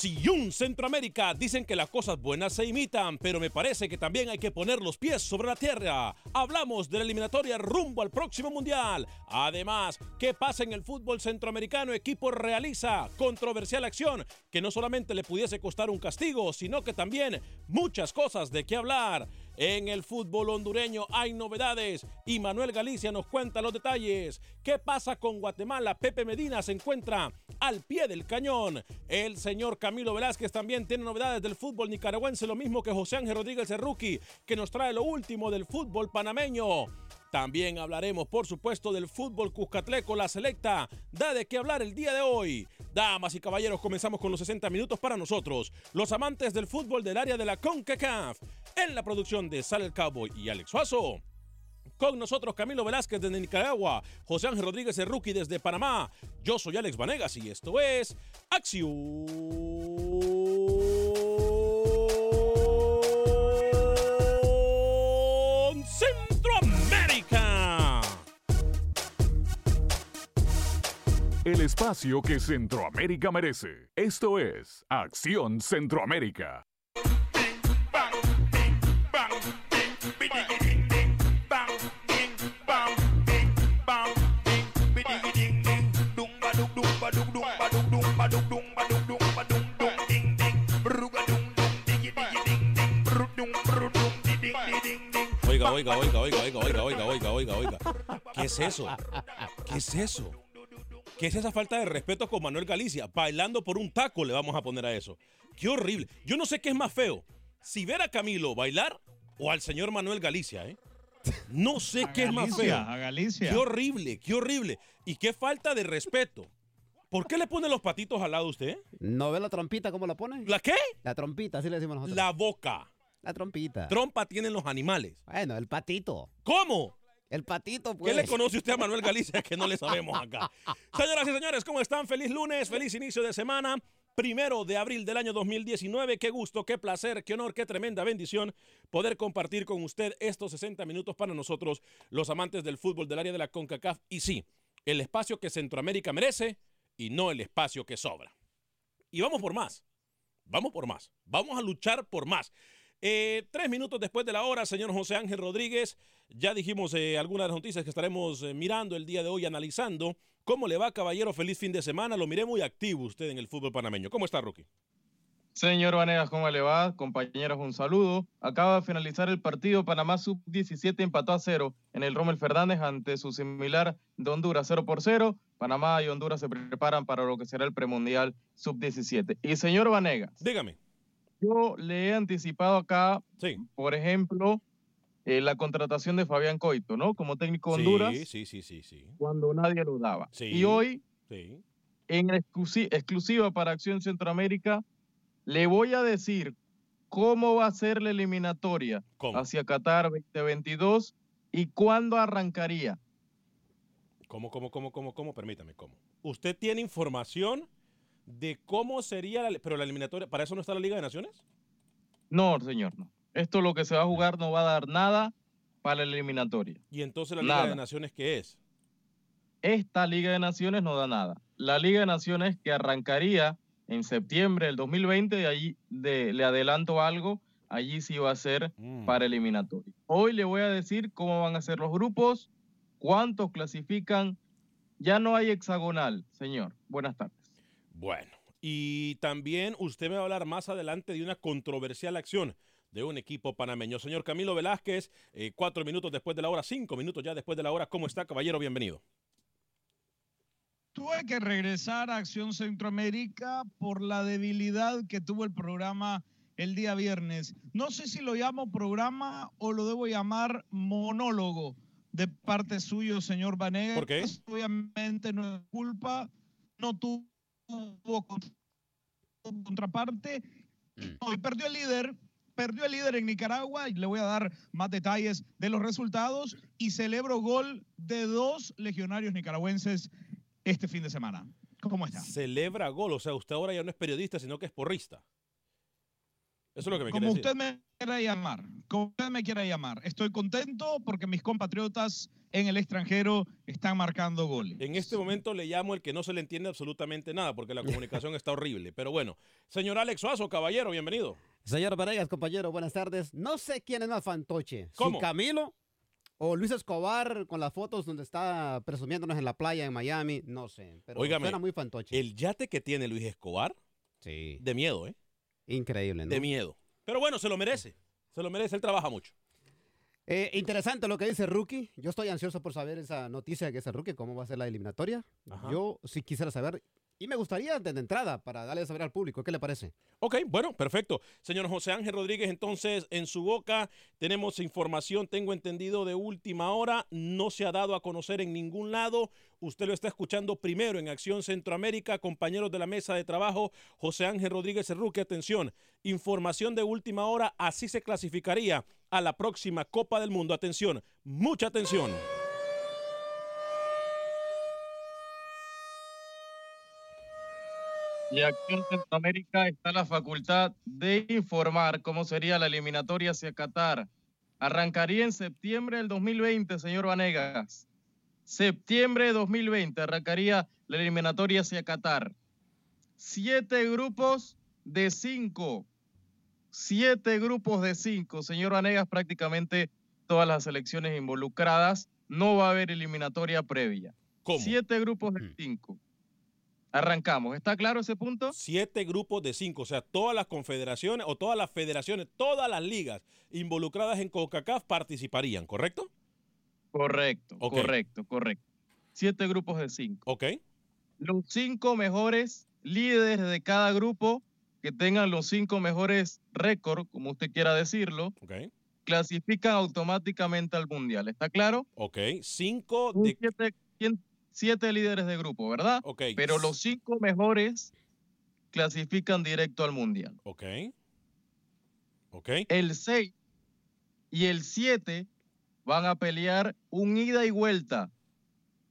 Acción Centroamérica dicen que las cosas buenas se imitan, pero me parece que también hay que poner los pies sobre la tierra. Hablamos de la eliminatoria rumbo al próximo mundial. Además, ¿qué pasa en el fútbol centroamericano? Equipo realiza controversial acción que no solamente le pudiese costar un castigo, sino que también muchas cosas de qué hablar. En el fútbol hondureño hay novedades y Manuel Galicia nos cuenta los detalles. ¿Qué pasa con Guatemala? Pepe Medina se encuentra al pie del cañón. El señor Camilo Velázquez también tiene novedades del fútbol nicaragüense, lo mismo que José Ángel Rodríguez rookie, que nos trae lo último del fútbol panameño. También hablaremos, por supuesto, del fútbol cuscatleco, la selecta. Da de qué hablar el día de hoy. Damas y caballeros, comenzamos con los 60 minutos para nosotros, los amantes del fútbol del área de la CONCACAF. En la producción de Sal el Cowboy y Alex Suazo. Con nosotros Camilo Velázquez desde Nicaragua, José Ángel Rodríguez rookie desde Panamá. Yo soy Alex Vanegas y esto es Acción Centroamérica. El espacio que Centroamérica merece. Esto es Acción Centroamérica. Oiga, oiga, oiga, oiga, oiga, oiga, oiga, oiga, oiga, oiga. ¿Qué es eso? ¿Qué es eso? ¿Qué es esa falta de respeto con Manuel Galicia? Bailando por un taco le vamos a poner a eso. Qué horrible. Yo no sé qué es más feo. Si ver a Camilo bailar o al señor Manuel Galicia, ¿eh? No sé qué es más feo. A Galicia. Qué horrible, qué horrible. Y qué falta de respeto. ¿Por qué le pone los patitos al lado usted? ¿No ve la trompita cómo la ponen? ¿La qué? La trompita, así le decimos nosotros. La boca. La trompita. Trompa tienen los animales. Bueno, el patito. ¿Cómo? El patito, pues. ¿Qué le conoce usted a Manuel Galicia que no le sabemos acá? Señoras y señores, ¿cómo están? Feliz lunes, feliz inicio de semana. Primero de abril del año 2019. Qué gusto, qué placer, qué honor, qué tremenda bendición poder compartir con usted estos 60 minutos para nosotros, los amantes del fútbol del área de la CONCACAF. Y sí, el espacio que Centroamérica merece y no el espacio que sobra. Y vamos por más. Vamos por más. Vamos a luchar por más. Eh, tres minutos después de la hora, señor José Ángel Rodríguez, ya dijimos eh, algunas de las noticias que estaremos eh, mirando el día de hoy, analizando. ¿Cómo le va, caballero? Feliz fin de semana. Lo miré muy activo usted en el fútbol panameño. ¿Cómo está, Rookie? Señor Vanegas, ¿cómo le va? Compañeros, un saludo. Acaba de finalizar el partido. Panamá Sub-17 empató a cero en el Rommel Fernández ante su similar de Honduras, 0 por 0. Panamá y Honduras se preparan para lo que será el premundial Sub-17. Y señor Vanegas. Dígame. Yo le he anticipado acá, por ejemplo, eh, la contratación de Fabián Coito, ¿no? Como técnico de Honduras. Sí, sí, sí, sí, sí. Cuando nadie lo daba. Sí, y hoy, sí. en exclusi- exclusiva para Acción Centroamérica, le voy a decir cómo va a ser la eliminatoria hacia Qatar 2022 y cuándo arrancaría. ¿Cómo, cómo, cómo, cómo, cómo? Permítame, ¿cómo? ¿Usted tiene información de cómo sería la, pero la eliminatoria? ¿Para eso no está la Liga de Naciones? No, señor, no. Esto lo que se va a jugar no va a dar nada para la eliminatoria. ¿Y entonces la Liga Nada. de Naciones qué es? Esta Liga de Naciones no da nada. La Liga de Naciones que arrancaría en septiembre del 2020, y allí de- le adelanto algo, allí sí va a ser Mm. para eliminatoria. Hoy le voy a decir cómo van a ser los grupos, cuántos clasifican. Ya no hay hexagonal, señor. Buenas tardes. Bueno, y también usted me va a hablar más adelante de una controversial acción de un equipo panameño. Señor Camilo Velázquez, eh, cuatro minutos después de la hora, cinco minutos ya después de la hora. ¿Cómo está, caballero? Bienvenido. Tuve que regresar a Acción Centroamérica por la debilidad que tuvo el programa el día viernes. No sé si lo llamo programa o lo debo llamar monólogo de parte suyo, señor Vanegas. ¿Por qué? Obviamente no es culpa, no tuvo cont- contraparte. Hoy perdió el líder, perdió el líder en Nicaragua y le voy a dar más detalles de los resultados y celebro gol de dos legionarios nicaragüenses este fin de semana. ¿Cómo está? Celebra gol, o sea, usted ahora ya no es periodista, sino que es porrista. Eso es lo que me Como decir. usted me quiera llamar, como usted me quiera llamar. Estoy contento porque mis compatriotas en el extranjero están marcando goles. En este momento le llamo el que no se le entiende absolutamente nada, porque la comunicación está horrible. Pero bueno, señor Alex Suazo, caballero, bienvenido. Señor Vanegas, compañero, buenas tardes. No sé quién es más fantoche. ¿Cómo? Si Camilo o Luis Escobar con las fotos donde está presumiéndonos en la playa en Miami. No sé, pero Óigame, suena muy fantoche. El yate que tiene Luis Escobar, sí. de miedo, ¿eh? Increíble, ¿no? De miedo. Pero bueno, se lo merece. Se lo merece, él trabaja mucho. Eh, interesante lo que dice Rookie. Yo estoy ansioso por saber esa noticia que dice Rookie, cómo va a ser la eliminatoria. Ajá. Yo sí quisiera saber. Y me gustaría de entrada para darle a saber al público. ¿Qué le parece? Ok, bueno, perfecto. Señor José Ángel Rodríguez, entonces en su boca tenemos información, tengo entendido, de última hora. No se ha dado a conocer en ningún lado. Usted lo está escuchando primero en Acción Centroamérica. Compañeros de la mesa de trabajo, José Ángel Rodríguez Cerruque, atención. Información de última hora, así se clasificaría a la próxima Copa del Mundo. Atención, mucha atención. Y aquí en Centroamérica está la facultad de informar cómo sería la eliminatoria hacia Qatar. Arrancaría en septiembre del 2020, señor Vanegas. Septiembre de 2020 arrancaría la eliminatoria hacia Qatar. Siete grupos de cinco. Siete grupos de cinco. Señor Vanegas, prácticamente todas las selecciones involucradas. No va a haber eliminatoria previa. Siete grupos de cinco. Arrancamos. ¿Está claro ese punto? Siete grupos de cinco, o sea, todas las confederaciones o todas las federaciones, todas las ligas involucradas en CONCACAF participarían, ¿correcto? Correcto, correcto, correcto. Siete grupos de cinco. Ok. Los cinco mejores líderes de cada grupo que tengan los cinco mejores récords, como usted quiera decirlo, clasifican automáticamente al mundial. ¿Está claro? Ok. Cinco de. Siete, siete líderes de grupo, ¿verdad? Ok. Pero los cinco mejores clasifican directo al mundial. Ok. Ok. El 6 y el 7 van a pelear un ida y vuelta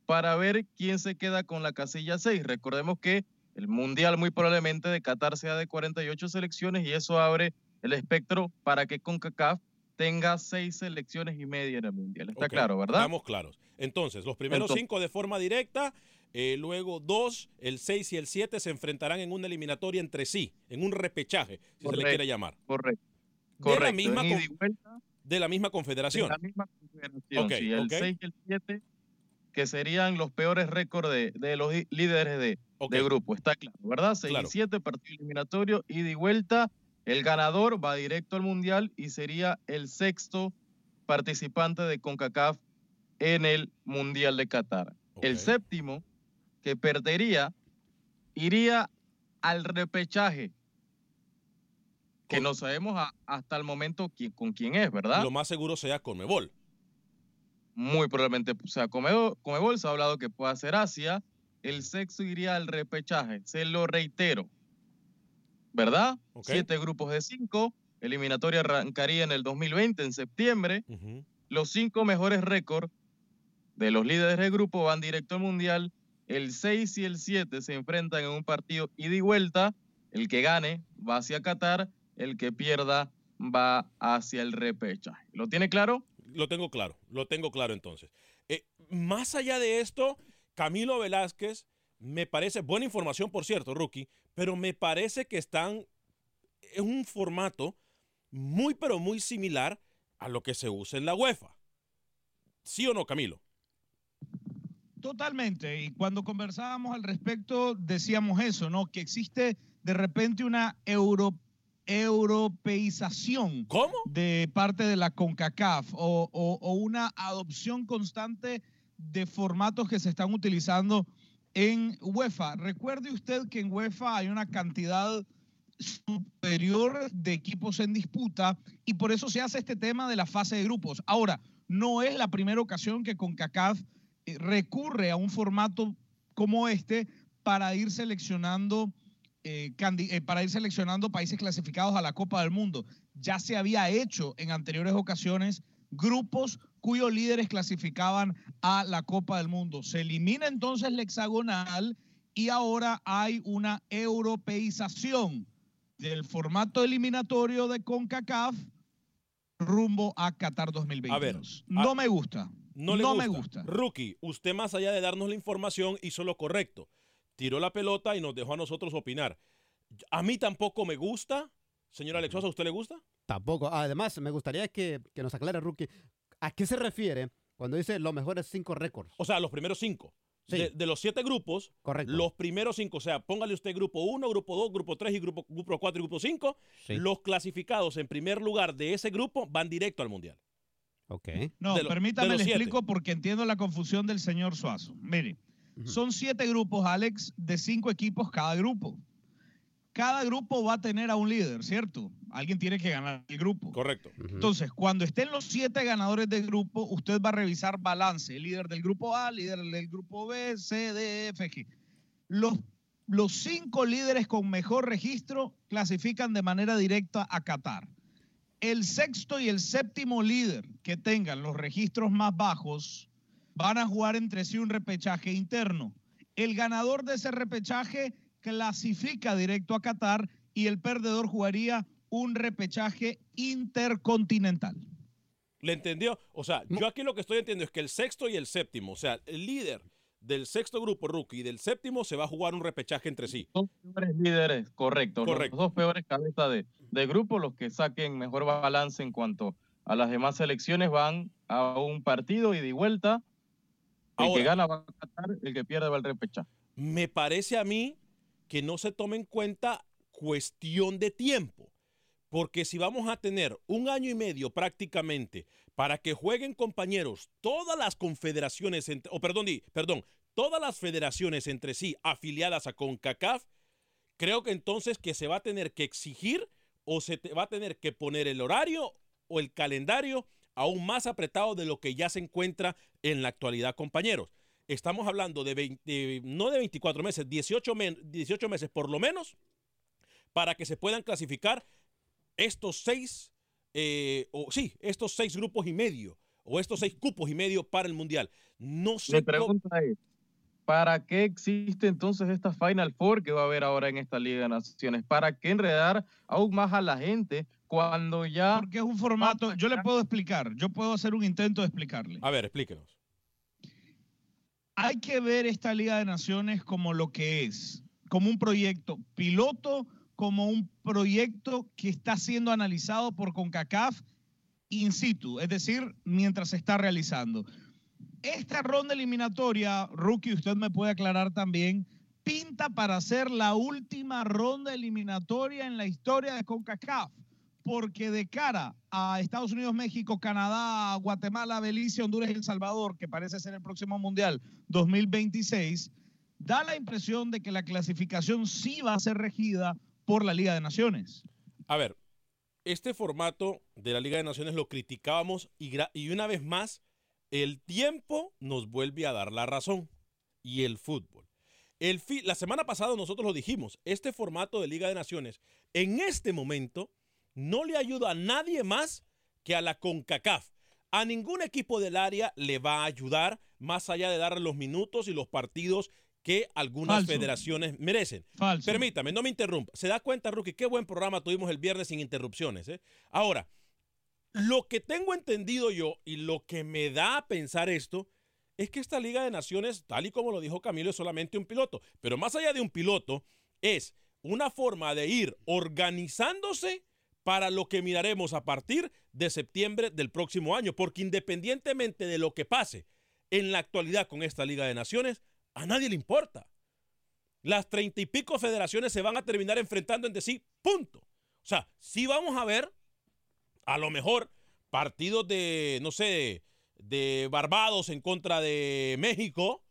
para ver quién se queda con la casilla 6. Recordemos que el mundial muy probablemente de Qatar sea de 48 selecciones y eso abre el espectro para que CONCACAF tenga seis selecciones y media en el mundial. Está claro, ¿verdad? Estamos claros. Entonces, los primeros Entonces- cinco de forma directa, eh, luego dos, el 6 y el 7 se enfrentarán en una eliminatoria entre sí, en un repechaje, si se le Correcto, quiere llamar. Correcto. de la Correcto, misma, vuelta. de la misma de confederación. la misma confederación, Ok, sí, el ok. 6 y el 7, que serían los peores récords de, de los líderes de, de grupo, está claro, ¿verdad? 6 Claro. y 7, partido eliminatorio, ida y vuelta. El ganador va directo al Mundial y sería el sexto participante de CONCACAF en el Mundial de Qatar. El séptimo, que perdería, iría al repechaje, que Con- no sabemos a- hasta el momento quién- con quién es, ¿verdad? Lo más seguro sea Conmebol. muy probablemente o sea Comebol, Comebol se ha hablado que puede ser Asia, el sexto iría al repechaje, se lo reitero, ¿verdad? Siete grupos de cinco, eliminatoria arrancaría en el 2020, en septiembre, los cinco mejores récords de los líderes de grupo van directo al Mundial, el 6 y el 7 se enfrentan en un partido ida y vuelta, el que gane va hacia Qatar, el que pierda va hacia el repechaje. ¿Lo tiene claro? Lo tengo claro, lo tengo claro entonces. Eh, más allá de esto, Camilo Velázquez me parece, buena información por cierto, rookie, pero me parece que están en un formato muy pero muy similar a lo que se usa en la UEFA. ¿Sí o no, Camilo? Totalmente. Y cuando conversábamos al respecto, decíamos eso, ¿no? Que existe de repente una euro, europeización ¿Cómo? de parte de la CONCACAF o, o- o una adopción constante de formatos que se están utilizando en UEFA. Recuerde usted que en UEFA hay una cantidad superior de equipos en disputa y por eso se hace este tema de la fase de grupos. Ahora, no es la primera ocasión que CONCACAF eh, recurre a un formato como este para ir seleccionando eh, eh, para ir seleccionando países clasificados a la Copa del Mundo. Ya se había hecho en anteriores ocasiones grupos cuyos líderes clasificaban a la Copa del Mundo. Se elimina entonces la hexagonal y ahora hay una europeización del formato eliminatorio de CONCACAF rumbo a Qatar 2022. A ver, no a- me gusta. No, le me gusta. gusta. Rookie, usted más allá de darnos la información hizo lo correcto. Tiró la pelota y nos dejó a nosotros opinar. A mí tampoco me gusta. Señor Alex Sosa, ¿a usted le gusta? Tampoco. Además, me gustaría que, que nos aclare, Rookie, ¿a qué se refiere cuando dice los mejores cinco récords? O sea, los primeros cinco. Sí. De, de los siete grupos, Correcto. los primeros cinco, o sea, póngale usted grupo 1, grupo 2, grupo 3 y grupo, grupo 4 y grupo 5. Sí. Los clasificados en primer lugar de ese grupo van directo al Mundial. Ok. No, De lo- permítame de le siete. explico porque entiendo la confusión del señor Suazo. Mire, son siete grupos, Alex, de cinco equipos cada grupo. Cada grupo va a tener a un líder, ¿cierto? Alguien tiene que ganar el grupo. Correcto. Entonces, cuando estén los siete ganadores del grupo, usted va a revisar balance. El líder del grupo A, líder del grupo B, C, D, E, F, G. Los, los cinco líderes con mejor registro clasifican de manera directa a Qatar. El sexto y el séptimo líder que tengan los registros más bajos van a jugar entre sí un repechaje interno. El ganador de ese repechaje clasifica directo a Qatar y el perdedor jugaría un repechaje intercontinental. ¿Le entendió? O sea, yo aquí lo que estoy entendiendo es que el sexto y el séptimo, o sea, el líder del sexto grupo rookie y del séptimo se va a jugar un repechaje entre sí. Dos peores líderes, correcto. Correcto. Los dos peores cabezas de, de grupo, los que saquen mejor balance en cuanto a las demás selecciones, van a un partido y de vuelta. El Ahora. que gana va a Qatar, el que pierde va al repechaje. Me parece a mí que no se tome en cuenta cuestión de tiempo. Porque si vamos a tener un año y medio prácticamente para que jueguen compañeros todas las confederaciones, entre- perdón, perdón, todas las federaciones entre sí afiliadas a CONCACAF, creo que entonces que se va a tener que exigir o se va a tener que poner el horario o el calendario aún más apretado de lo que ya se encuentra en la actualidad, compañeros. Estamos hablando de 20 no de 24 meses, 18, men- 18 meses por lo menos, para que se puedan clasificar estos seis, eh, o sí, estos seis grupos y medio, o estos seis cupos y medio para el Mundial. No sé Mi cómo- pregunta es, ¿para qué existe entonces esta Final Four que va a haber ahora en esta Liga de Naciones? ¿Para qué enredar aún más a la gente cuando ya... Porque es un formato, yo le puedo explicar, yo puedo hacer un intento de explicarle. A ver, explíquenos. Hay que ver esta Liga de Naciones como lo que es, como un proyecto piloto como un proyecto que está siendo analizado por CONCACAF in situ, es decir, mientras se está realizando. Esta ronda eliminatoria, Rookie, usted me puede aclarar también, pinta para ser la última ronda eliminatoria en la historia de CONCACAF, porque de cara a Estados Unidos, México, Canadá, Guatemala, Belice, Honduras y El Salvador, que parece ser el próximo Mundial 2026, da la impresión de que la clasificación sí va a ser regida por la Liga de Naciones. A ver, este formato de la Liga de Naciones lo criticábamos y, una vez más el tiempo nos vuelve a dar la razón y el fútbol. La semana pasada nosotros lo dijimos, este formato de Liga de Naciones en este momento no le ayuda a nadie más que a la CONCACAF. A ningún equipo del área le va a ayudar más allá de darle los minutos y los partidos que algunas federaciones merecen. Permítame, no me interrumpa. Se da cuenta, Rookie, qué buen programa tuvimos el viernes sin interrupciones. ¿eh? Ahora, lo que tengo entendido yo y lo que me da a pensar esto es que esta Liga de Naciones, tal y como lo dijo Camilo, es solamente un piloto. Pero más allá de un piloto, es una forma de ir organizándose para lo que miraremos a partir de septiembre del próximo año. Porque independientemente de lo que pase en la actualidad con esta Liga de Naciones, a nadie le importa. Las treinta y pico federaciones se van a terminar enfrentando entre sí, punto. O sea, sí vamos a ver a lo mejor partidos de, no sé, de Barbados en contra de México.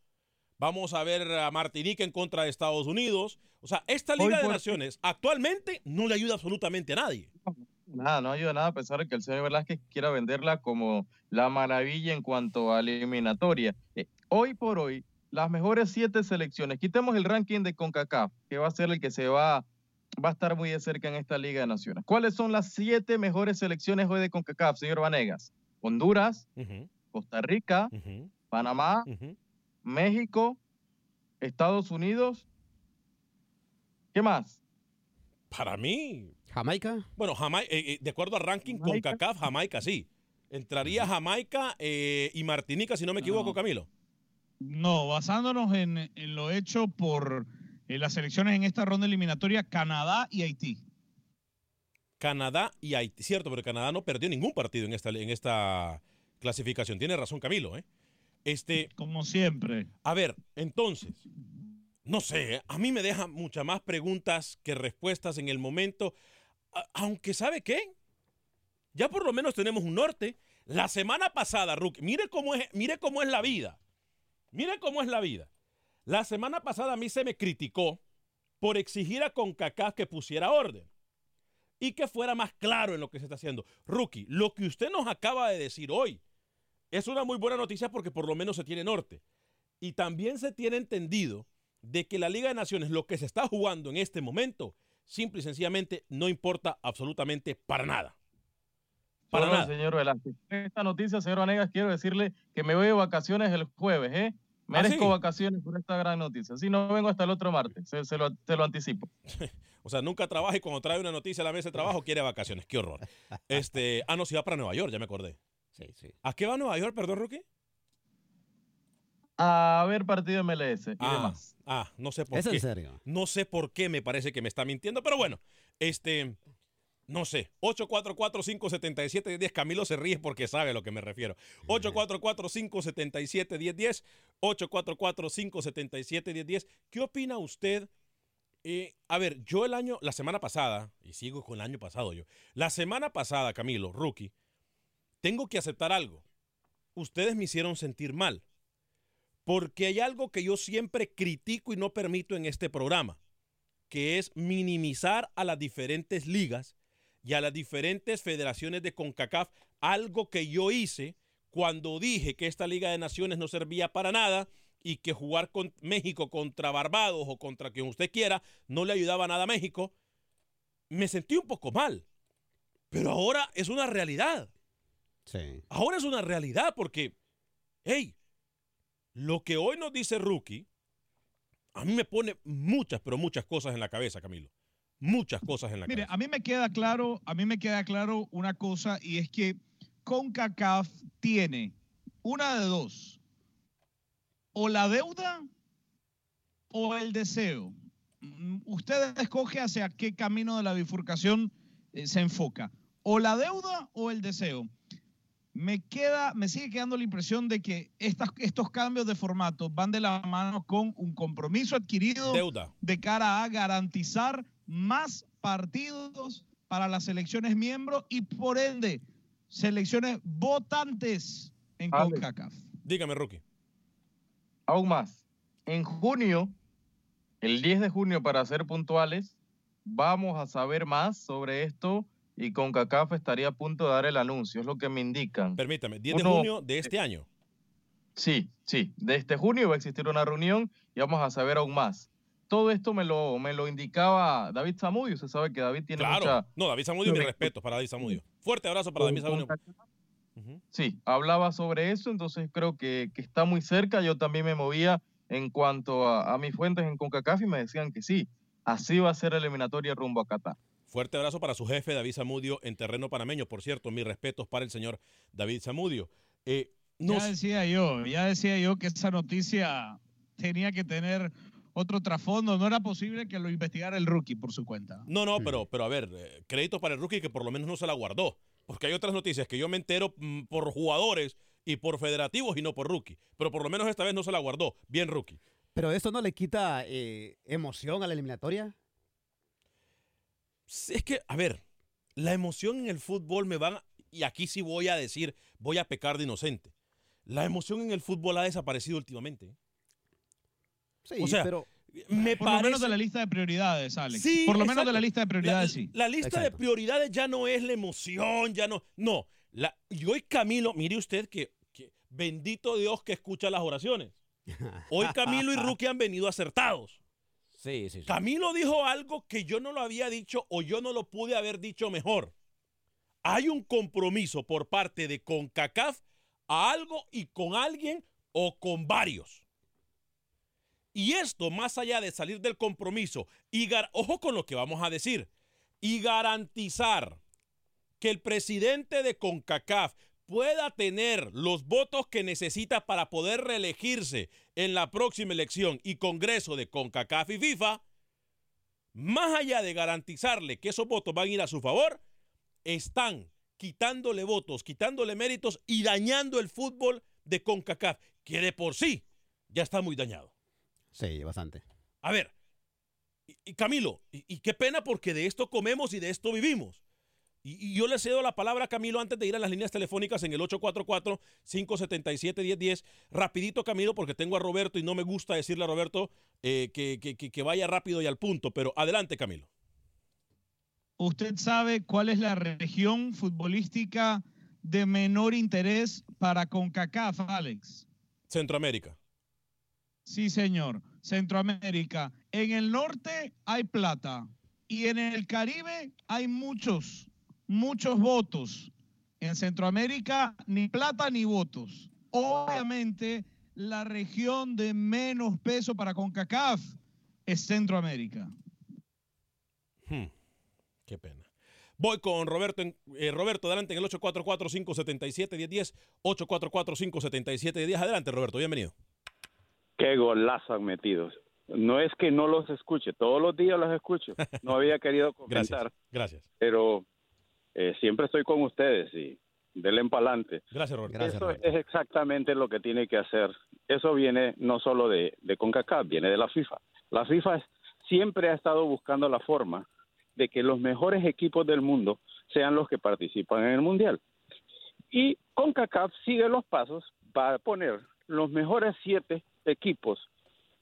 Vamos a ver a Martinica en contra de Estados Unidos. O sea, esta Liga de Naciones actualmente no le ayuda absolutamente a nadie. Nada, no ayuda nada a pesar de que el señor Velázquez quiera venderla como la maravilla en cuanto a eliminatoria. Eh, hoy por hoy, las mejores siete selecciones, quitemos el ranking de CONCACAF, que va a ser el que se va va a estar muy de cerca en esta Liga de Naciones. ¿Cuáles son las siete mejores selecciones hoy de CONCACAF, señor Vanegas? Honduras, Costa Rica, Panamá, México, Estados Unidos. ¿Qué más? Para mí. Jamaica. Bueno, Jamaica, eh, eh, de acuerdo al ranking CONCACAF, Jamaica sí. Entraría Jamaica eh, y Martinica, si no me equivoco, Camilo. No, basándonos en lo hecho por las selecciones en esta ronda eliminatoria, Canadá y Haití. Canadá y Haití, cierto, pero Canadá no perdió ningún partido en esta, en esta clasificación. Tiene razón Camilo, ¿eh? Este, Como siempre. A ver, entonces, no sé, ¿eh? a mí me deja muchas más preguntas que respuestas en el momento, aunque ¿sabe qué? Ya por lo menos tenemos un norte. La semana pasada, Rook, mire cómo es, mire cómo es la vida. Mire cómo es la vida. La semana pasada a mí se me criticó por exigir a CONCACAF que pusiera orden y que fuera más claro en lo que se está haciendo. Rookie, lo que usted nos acaba de decir hoy es una muy buena noticia porque por lo menos se tiene norte. Y también se tiene entendido de que la Liga de Naciones, lo que se está jugando en este momento, simple y sencillamente no importa absolutamente para nada. Para nada. Señor Velázquez. Esta noticia, señor Vanegas, quiero decirle que me voy de vacaciones el jueves, ¿eh? ¿Ah, Merezco vacaciones por esta gran noticia. Si no vengo hasta el otro martes, se, lo, te lo anticipo. o sea, nunca trabaja y cuando trae una noticia a la mesa de trabajo quiere vacaciones. Qué horror. Este, ah, no, si va para Nueva York, ya me acordé. Sí, sí. ¿A qué va Nueva York, perdón, Rookie? A ver partido MLS y ah, demás. Ah, no sé por ¿Es qué. en serio? No sé por qué me parece que me está mintiendo, pero bueno, este, no sé, 844-577-1010. Camilo se ríe porque sabe a lo que me refiero. 844-577-1010. 844-577-1010. ¿Qué opina usted? Eh, a ver, yo el año, la semana pasada, y sigo con el año pasado yo, la semana pasada, Camilo, rookie, tengo que aceptar algo. Ustedes me hicieron sentir mal. Porque hay algo que yo siempre critico y no permito en este programa, que es minimizar a las diferentes ligas y a las diferentes federaciones de CONCACAF algo que yo hice cuando dije que esta Liga de Naciones no servía para nada y que jugar con México contra Barbados o contra quien usted quiera no le ayudaba nada a México, me sentí un poco mal. Pero ahora es una realidad. Sí. Ahora es una realidad porque, hey, lo que hoy nos dice Rookie, a mí me pone muchas, pero muchas cosas en la cabeza, Camilo. Muchas cosas en la Mire, a mí me queda claro, a mí me queda claro una cosa y es que CONCACAF tiene una de dos, o la deuda o el deseo. Mm, usted escoge hacia qué camino de la bifurcación eh, se enfoca, o la deuda o el deseo. Me queda, me sigue quedando la impresión de que estas, estos cambios de formato van de la mano con un compromiso adquirido Deuda. de cara a garantizar más partidos para las selecciones miembros y por ende selecciones votantes en. CONCACAF. Dígame, Rookie. Aún más, en junio, el 10 de junio para ser puntuales, vamos a saber más sobre esto y CONCACAF estaría a punto de dar el anuncio, es lo que me indican. Permítame, 10 de Uno- junio de este año. Sí, sí, de este junio va a existir una reunión y vamos a saber aún más. Todo esto me lo, me lo indicaba David Zamudio, usted sabe que David tiene Claro. mucha... No, David Zamudio, mi respeto para David Zamudio. Fuerte abrazo para David Zamudio. Sí, hablaba sobre eso, entonces creo que, que está muy cerca. Yo también me movía en cuanto a, a mis fuentes en CONCACAF y me decían que sí, así va a ser la eliminatoria rumbo a Qatar. Fuerte abrazo para su jefe, David Zamudio, en terreno panameño. Por cierto, mis respetos para el señor David Zamudio. Eh, no Ya decía yo, ya decía yo que esa noticia tenía que tener otro trasfondo. No era posible que lo investigara el rookie por su cuenta. No, no, pero, pero a ver, eh, crédito para el rookie que por lo menos no se la guardó. Porque hay otras noticias que yo me entero mm, por jugadores y por federativos y no por rookie. Pero por lo menos esta vez no se la guardó. Bien, rookie. Pero eso no le quita eh, emoción a la eliminatoria. Es que, a ver, la emoción en el fútbol me van, a- y aquí sí voy a decir, voy a pecar de inocente. La emoción en el fútbol ha desaparecido últimamente. ¿eh? Sí, o sea, pero me Por lo menos de la lista de prioridades, Alex. Sí, por lo menos de la lista de prioridades, la, sí. La lista de prioridades ya no es la emoción, ya no. No. La, y hoy Camilo, mire usted que, que bendito Dios que escucha las oraciones. Hoy Camilo y Rookie han venido acertados. Camilo dijo algo que yo no lo había dicho o yo no lo pude haber dicho mejor. Hay un compromiso por parte de CONCACAF a algo y con alguien o con varios. Y esto, más allá de salir del compromiso, y ojo con lo que vamos a decir, y garantizar que el presidente de CONCACAF pueda tener los votos que necesita para poder reelegirse en la próxima elección y Congreso de CONCACAF y FIFA, más allá de garantizarle que esos votos van a ir a su favor, están quitándole votos, quitándole méritos y dañando el fútbol de CONCACAF, que de por sí ya está muy dañado. Sí, bastante. A ver, y, y Camilo, y, y qué pena porque de esto comemos y de esto vivimos. Y, yo le cedo la palabra a Camilo antes de ir a las líneas telefónicas en el 844-577-1010. Rapidito, Camilo, porque tengo a Roberto y no me gusta decirle a Roberto eh, que, que- que- que vaya rápido y al punto. Pero adelante, Camilo. ¿Usted sabe cuál es la región futbolística de menor interés para CONCACAF, Alex? Centroamérica. Sí, señor. Centroamérica. En el norte hay plata y en el Caribe hay muchos, muchos votos. En Centroamérica ni plata ni votos. Obviamente la región de menos peso para CONCACAF es Centroamérica. Hmm, Qué pena. Voy con Roberto. en- eh, Roberto, adelante en el 844-577-1010. 844-577-1010. Adelante, Roberto. Bienvenido. Qué golazo han metido. No es que no los escuche, todos los días los escucho. No había querido comentar, Gracias. pero eh, siempre estoy con ustedes y denle pa'lante. Gracias, Roberto. Eso es exactamente lo que tiene que hacer. Eso viene no solo de, de CONCACAF, viene de la FIFA. La FIFA siempre ha estado buscando la forma de que los mejores equipos del mundo sean los que participan en el Mundial. Y CONCACAF sigue los pasos para poner los mejores siete equipos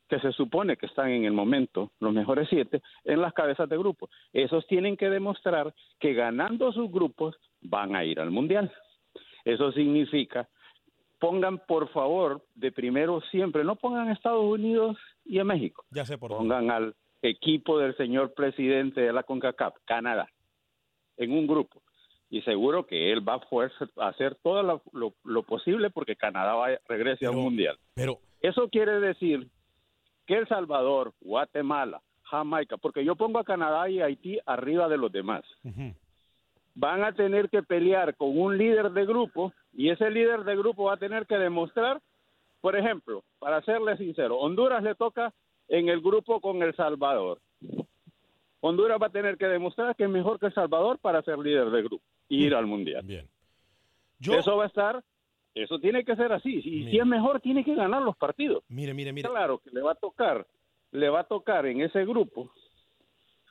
que se supone que están en el momento, los mejores siete, en las cabezas de grupo. Esos tienen que demostrar que ganando sus grupos van a ir al Mundial. Eso significa, pongan por favor de primero siempre, no pongan a Estados Unidos y a México, Ya sé por pongan al equipo del señor presidente de la CONCACAF, Canadá, en un grupo. Y seguro que él va a poder hacer todo lo, lo- lo posible porque Canadá vaya, regrese a un mundial. Pero Eso quiere decir que El Salvador, Guatemala, Jamaica, porque yo pongo a Canadá y Haití arriba de los demás, van a tener que pelear con un líder de grupo y ese líder de grupo va a tener que demostrar, por ejemplo, para serle sincero, Honduras le toca en el grupo con El Salvador. Honduras va a tener que demostrar que es mejor que El Salvador para ser líder de grupo y ir al Mundial. Bien. Eso va a estar, eso tiene que ser así. Y si es mejor, tiene que ganar los partidos. Mire, mire, mire. Claro que le va a tocar, le va a tocar en ese grupo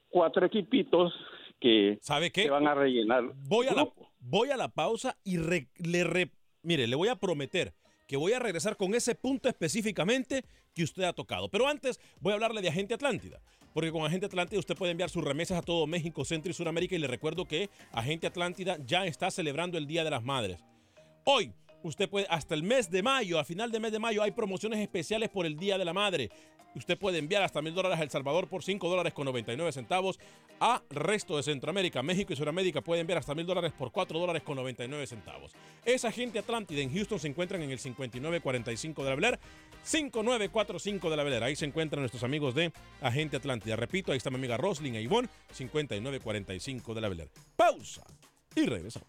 cuatro equipitos que ¿Sabe qué? se van a rellenar. Voy a la, voy a la pausa y re- le re- mire, le voy a prometer que voy a regresar con ese punto específicamente que usted ha tocado. Pero antes voy a hablarle de Agente Atlántida. Porque con Agente Atlántida usted puede enviar sus remesas a todo México, Centro y Sudamérica. Y le recuerdo que Agente Atlántida ya está celebrando el Día de las Madres. Hoy, usted puede, hasta el mes de mayo, a final del mes de mayo, hay promociones especiales por el Día de la Madre. Usted puede enviar hasta mil dólares a El Salvador por 5 dólares con 99 centavos. A resto de Centroamérica, México y Sudamérica puede enviar hasta mil dólares por 4 dólares con 99 centavos. Esa gente Atlántida en Houston se encuentran en el 5945 de la Bel Air, 5945 de la Bel Air. Ahí se encuentran nuestros amigos de Agente Atlántida. Repito, ahí está mi amiga Roslyn e Ivonne, 5945 de la Bel Air. Pausa y regresamos.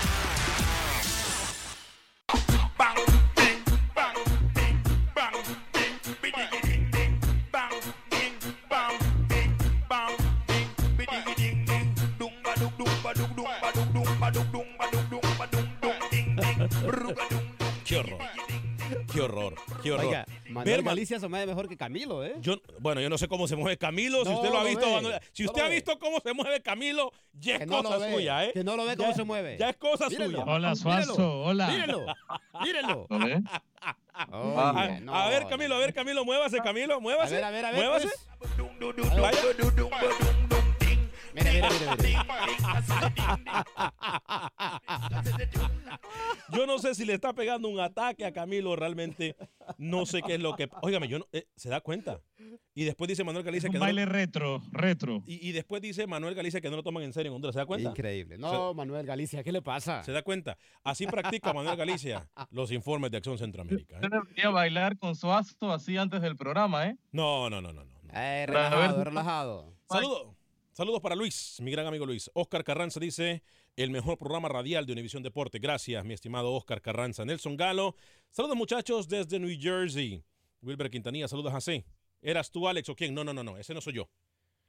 Manuel Galicia se mueve mejor que Camilo, ¿eh? Yo, bueno, yo no sé cómo se mueve Camilo. si No usted lo ha lo visto, Manuel- si no usted ha ve. visto cómo se mueve Camilo, ya es cosa suya, ¿eh? que no lo ve Ya- cómo se mueve. Ya es cosa suya. Hola, Suazo, hola. Mírelo, mírelo. ¿Lo ve? a, Oye, no, a ver, Camilo, a ver, Camilo, muévase, Camilo, muévase. A ver, a ver, a ver, Muévase. pues. Vaya. Mira, mira, mira, mira. Yo no sé si le está pegando un ataque a Camilo, realmente no sé qué es lo que... Óigame, yo no, eh, ¿se da cuenta? Y después dice Manuel Galicia Un que no... baile retro, retro. Y, y después dice Manuel Galicia que no lo toman en serio en Honduras, ¿se da cuenta? Increíble. No, Manuel Galicia, ¿qué le pasa? ¿Se da cuenta? Así practica Manuel Galicia los informes de Acción Centroamérica. ¿eh? Usted debería bailar con Suazo así antes del programa, ¿eh? No, no, no, no. no. Eh, relajado, relajado. Saludos. Saludos para Luis, mi gran amigo Luis. Oscar Carranza dice, el mejor programa radial de Univisión Deporte. Gracias, mi estimado Oscar Carranza. Nelson Galo, saludos muchachos desde New Jersey. Wilber Quintanilla, saludos a C. ¿Eras tú, Alex, o quién? No, no, no, no, ese no soy yo.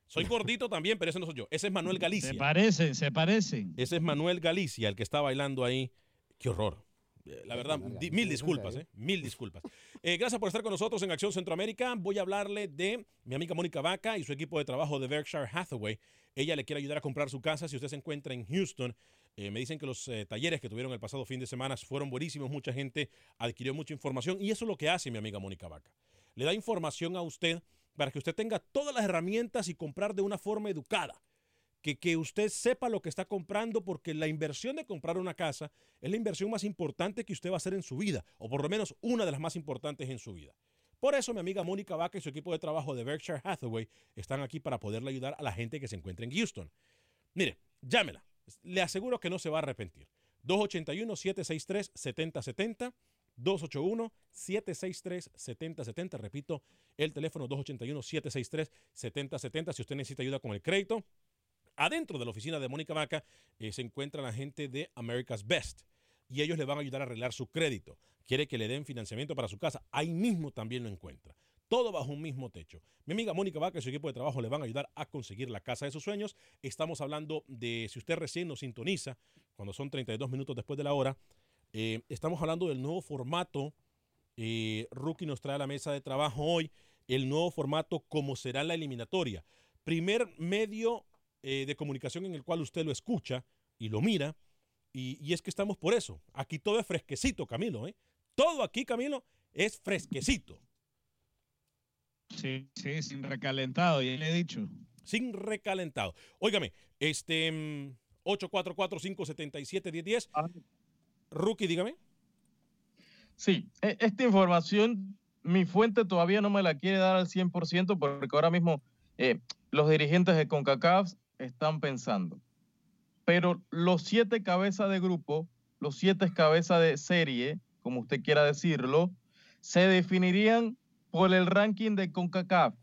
Soy gordito también, pero ese no soy yo. Ese es Manuel Galicia. Se parecen, se parecen. Ese es Manuel Galicia, el que está bailando ahí. Qué horror. Eh, La verdad, di- mil disculpas, ¿eh? Mil disculpas. Eh, gracias por estar con nosotros en Acción Centroamérica. Voy a hablarle de mi amiga Mónica Vaca y su equipo de trabajo de Berkshire Hathaway. Ella le quiere ayudar a comprar su casa. Si usted se encuentra en Houston, eh, me dicen que los eh, talleres que tuvieron el pasado fin de semana fueron buenísimos. Mucha gente adquirió mucha información y eso es lo que hace mi amiga Mónica Vaca. Le da información a usted para que usted tenga todas las herramientas y comprar de una forma educada que, que usted sepa lo que está comprando, porque la inversión de comprar una casa es la inversión más importante que usted va a hacer en su vida, o por lo menos una de las más importantes en su vida. Por eso mi amiga Mónica Vaca y su equipo de trabajo de Berkshire Hathaway están aquí para poderle ayudar a la gente que se encuentra en Houston. Mire, llámela. Le aseguro que no se va a arrepentir. 281-763-7070. 281-763-7070. Repito, el teléfono 281-763-7070. Si usted necesita ayuda con el crédito, adentro de la oficina de Mónica Vaca eh, se encuentra la gente de America's Best y ellos le van a ayudar a arreglar su crédito. Quiere que le den financiamiento para su casa, ahí mismo también lo encuentra. Todo bajo un mismo techo. Mi amiga Mónica Vaca y su equipo de trabajo le van a ayudar a conseguir la casa de sus sueños. Estamos hablando de, si usted recién nos sintoniza, cuando son 32 minutos después de la hora, eh, estamos hablando del nuevo formato. Eh, Rookie nos trae a la mesa de trabajo hoy el nuevo formato, como será la eliminatoria. Primer medio eh, de comunicación en el cual usted lo escucha y lo mira. Y, y es que estamos por eso. Aquí todo es fresquecito, Camilo. ¿eh? Todo aquí, Camilo, es fresquecito. Sí, sí, sin recalentado, ya le he dicho. Sin recalentado. Óigame, este mm, 844-577-1010. Rookie, dígame. Sí, e- esta información, mi fuente todavía no me la quiere dar al 100% porque ahora mismo eh, los dirigentes de CONCACAF están pensando. Pero los siete cabezas de grupo los siete cabezas de serie, como usted quiera decirlo, se definirían por el ranking de CONCACAF.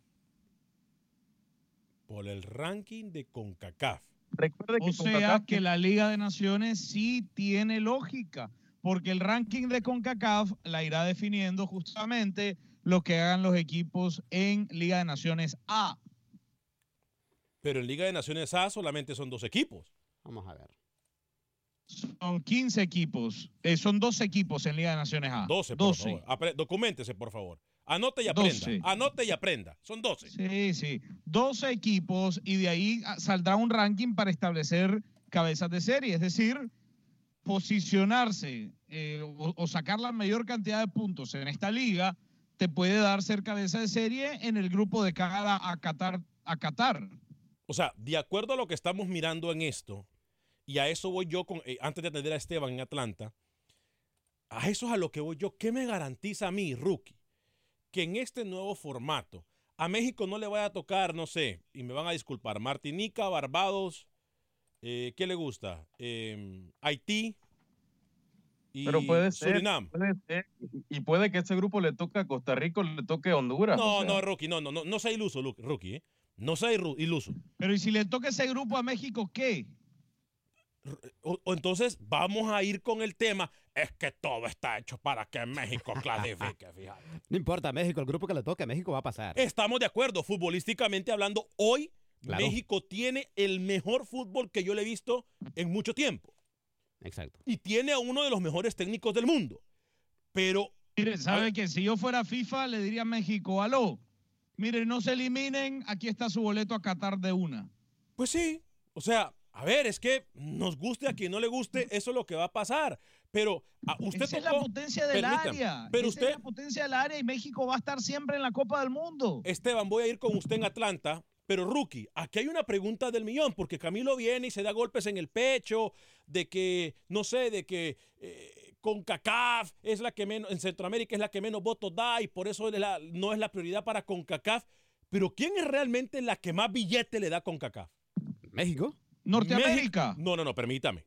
Por el ranking de CONCACAF. Recuerde que O sea CONCACAF que la Liga de Naciones sí tiene lógica, porque el ranking de CONCACAF la irá definiendo justamente lo que hagan los equipos en Liga de Naciones A. Pero en Liga de Naciones A solamente son dos equipos. Vamos a ver. Son 15 equipos, eh, son 12 equipos en Liga de Naciones A. 12, por 12. favor. Apre- documentese, por favor. Anote y aprenda. 12. Anote y aprenda. Son 12. Sí, sí. 12 equipos y de ahí ah, saldrá un ranking para establecer cabezas de serie, es decir, posicionarse eh, o, o sacar la mayor cantidad de puntos en esta liga te puede dar ser cabeza de serie en el grupo de cara a Qatar. A Qatar. O sea, de acuerdo a lo que estamos mirando en esto, y a eso voy yo con, eh, antes de atender a Esteban en Atlanta, a eso es a lo que voy yo. ¿Qué me garantiza a mí, rookie? Que en este nuevo formato, a México no le vaya a tocar, no sé, y me van a disculpar, Martinica, Barbados, eh, ¿qué le gusta? Eh, Haití y Pero puede ser, Surinam. puede ser, y puede que ese grupo le toque a Costa Rica le toque a Honduras. No, o sea. no, rookie, no, no, no, no sea iluso, Lu- rookie, ¿eh? No sea iluso. Pero ¿y si le toca ese grupo a México, qué? O, o entonces vamos a ir con el tema, es que todo está hecho para que México clasifique, fíjate. No importa, México, el grupo que le toque a México va a pasar. Estamos de acuerdo, futbolísticamente hablando, hoy Claro. México tiene el mejor fútbol que yo le he visto en mucho tiempo. Exacto. Y tiene a uno de los mejores técnicos del mundo. Pero Mire, ¿sabe que si yo fuera FIFA le diría a México, aló, mire, no se eliminen, aquí está su boleto a Qatar de una. Pues sí, o sea, a ver, es que nos guste a quien no le guste, eso es lo que va a pasar. Pero a usted Esa es la potencia del área. Pero Esa usted, es la potencia del área y México va a estar siempre en la Copa del Mundo. Esteban, voy a ir con usted en Atlanta, pero rookie, aquí hay una pregunta del millón, porque Camilo viene y se da golpes en el pecho, de que, no sé, de que eh, con CACAF es la que menos, en Centroamérica es la que menos votos da y por eso es la- no es la prioridad para CONCACAF. Pero ¿quién es realmente la que más billete le da CONCACAF? ¿México? Norteamérica. México- No, no, no, permítame.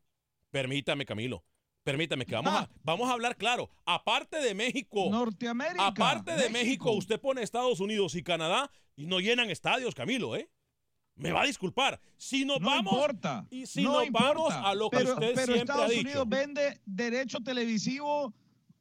Permítame, Camilo. Permítame que vamos, a, vamos a hablar claro. Aparte de México. Norteamérica. Aparte de México. México. usted pone Estados Unidos y Canadá y no llenan estadios, Camilo, ¿eh? Me va a disculpar. Si nos No vamos. importa. Y si no nos importa. vamos a lo que pero, usted pero siempre Estados ha dicho. Unidos vende derecho televisivo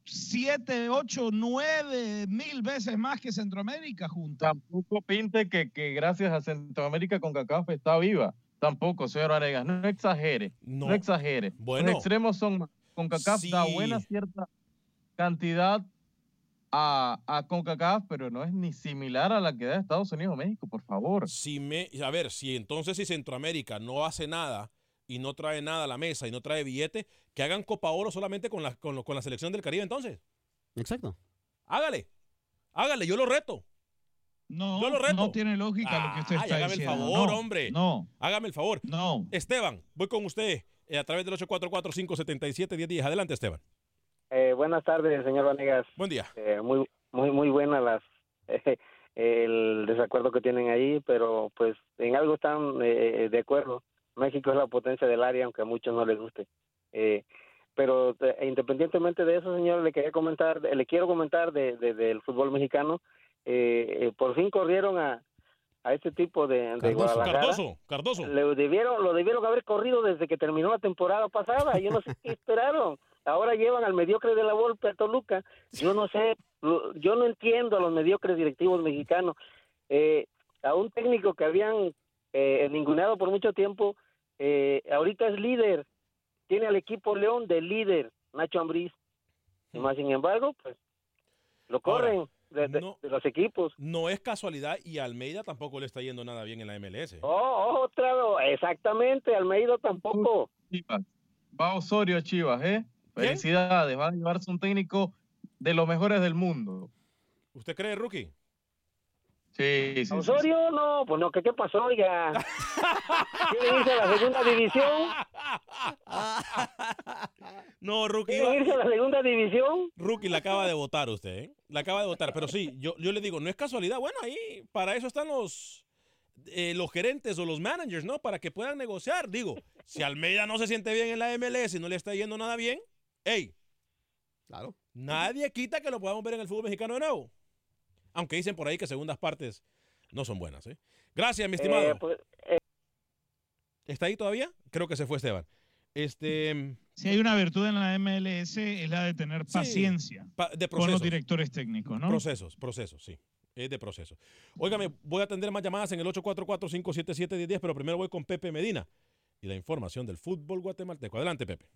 7, 8, 9 mil veces más que Centroamérica junta. Tampoco pinte que, que gracias a Centroamérica con CACAF está viva. Tampoco, señor Aregas. No exagere. No, No. exagere. Bueno. Los extremos son. Con CACAF da buena cierta cantidad a, a CONCACAF, pero no es ni similar a la que da Estados Unidos o México, por favor. Si me, a ver, si entonces si Centroamérica no hace nada y no trae nada a la mesa y no trae billete, que hagan Copa Oro solamente con la, con, lo- con la selección del Caribe entonces. Exacto. Hágale. Hágale, yo lo reto. No, Yo lo reto. no tiene lógica lo que usted está hágame el diciendo. favor, No, hombre. No, Hágame el favor. no. Esteban, voy con usted eh, a través del 844-577-1010. Adelante, Esteban. Eh, buenas tardes, señor Vanegas. Buen día. Eh, muy, muy, muy buenas las el desacuerdo que tienen ahí, pero pues en algo están eh, de acuerdo. México es la potencia del área, aunque a muchos no les guste. Eh, pero eh, independientemente de eso, señor, le quería comentar, le quiero comentar de, de- del fútbol mexicano. Eh, eh, por fin corrieron a, a este tipo de, de Cardoso. Cardoso, Cardoso. Le debieron, lo debieron haber corrido desde que terminó la temporada pasada. Yo no sé qué esperaron. Ahora llevan al mediocre de la Volpe a Toluca. Yo no sé, lo- yo no entiendo a los mediocres directivos mexicanos. Eh, a un técnico que habían eh, ninguneado por mucho tiempo, eh, ahorita es líder. Tiene al equipo León de líder, Nacho Ambriz. Y más sin embargo, pues lo corren de, de- no- de los equipos. No es casualidad y a Almeida tampoco le está yendo nada bien en la MLS. Oh, otra exactamente, Almeida tampoco. Chivas. Va Osorio a Chivas, ¿eh? Felicidades, va a llevarse un técnico de los mejores del mundo. ¿Usted cree, Rookie? Sí, sí, sí. Osorio, no, pues no, ¿qué, qué pasó, oiga? ¿Quieren irse a la segunda división? No, Rookie. ¿Quieren irse a la segunda división? Rookie la acaba de votar usted, ¿eh? La acaba de votar. Pero sí, yo, yo le digo, no es casualidad. Bueno, ahí para eso están los, eh, los gerentes o los managers, ¿no? Para que puedan negociar. Digo, si Almeida no se siente bien en la MLS y no le está yendo nada bien, ¡Ey! Claro. Nadie quita que lo podamos ver en el fútbol mexicano de nuevo. Aunque dicen por ahí que segundas partes no son buenas. ¿eh? Gracias, mi estimado. Eh, pues, eh, ¿Está ahí todavía? Creo que se fue Esteban. Este, Si hay una virtud en la MLS es la de tener Sí, paciencia pa- de con los procesos. directores técnicos, ¿no? Procesos, procesos, sí. Es de proceso. Óigame, voy a atender más llamadas en el 844-577-1010, pero primero voy con Pepe Medina y la información del fútbol guatemalteco. Adelante, Pepe.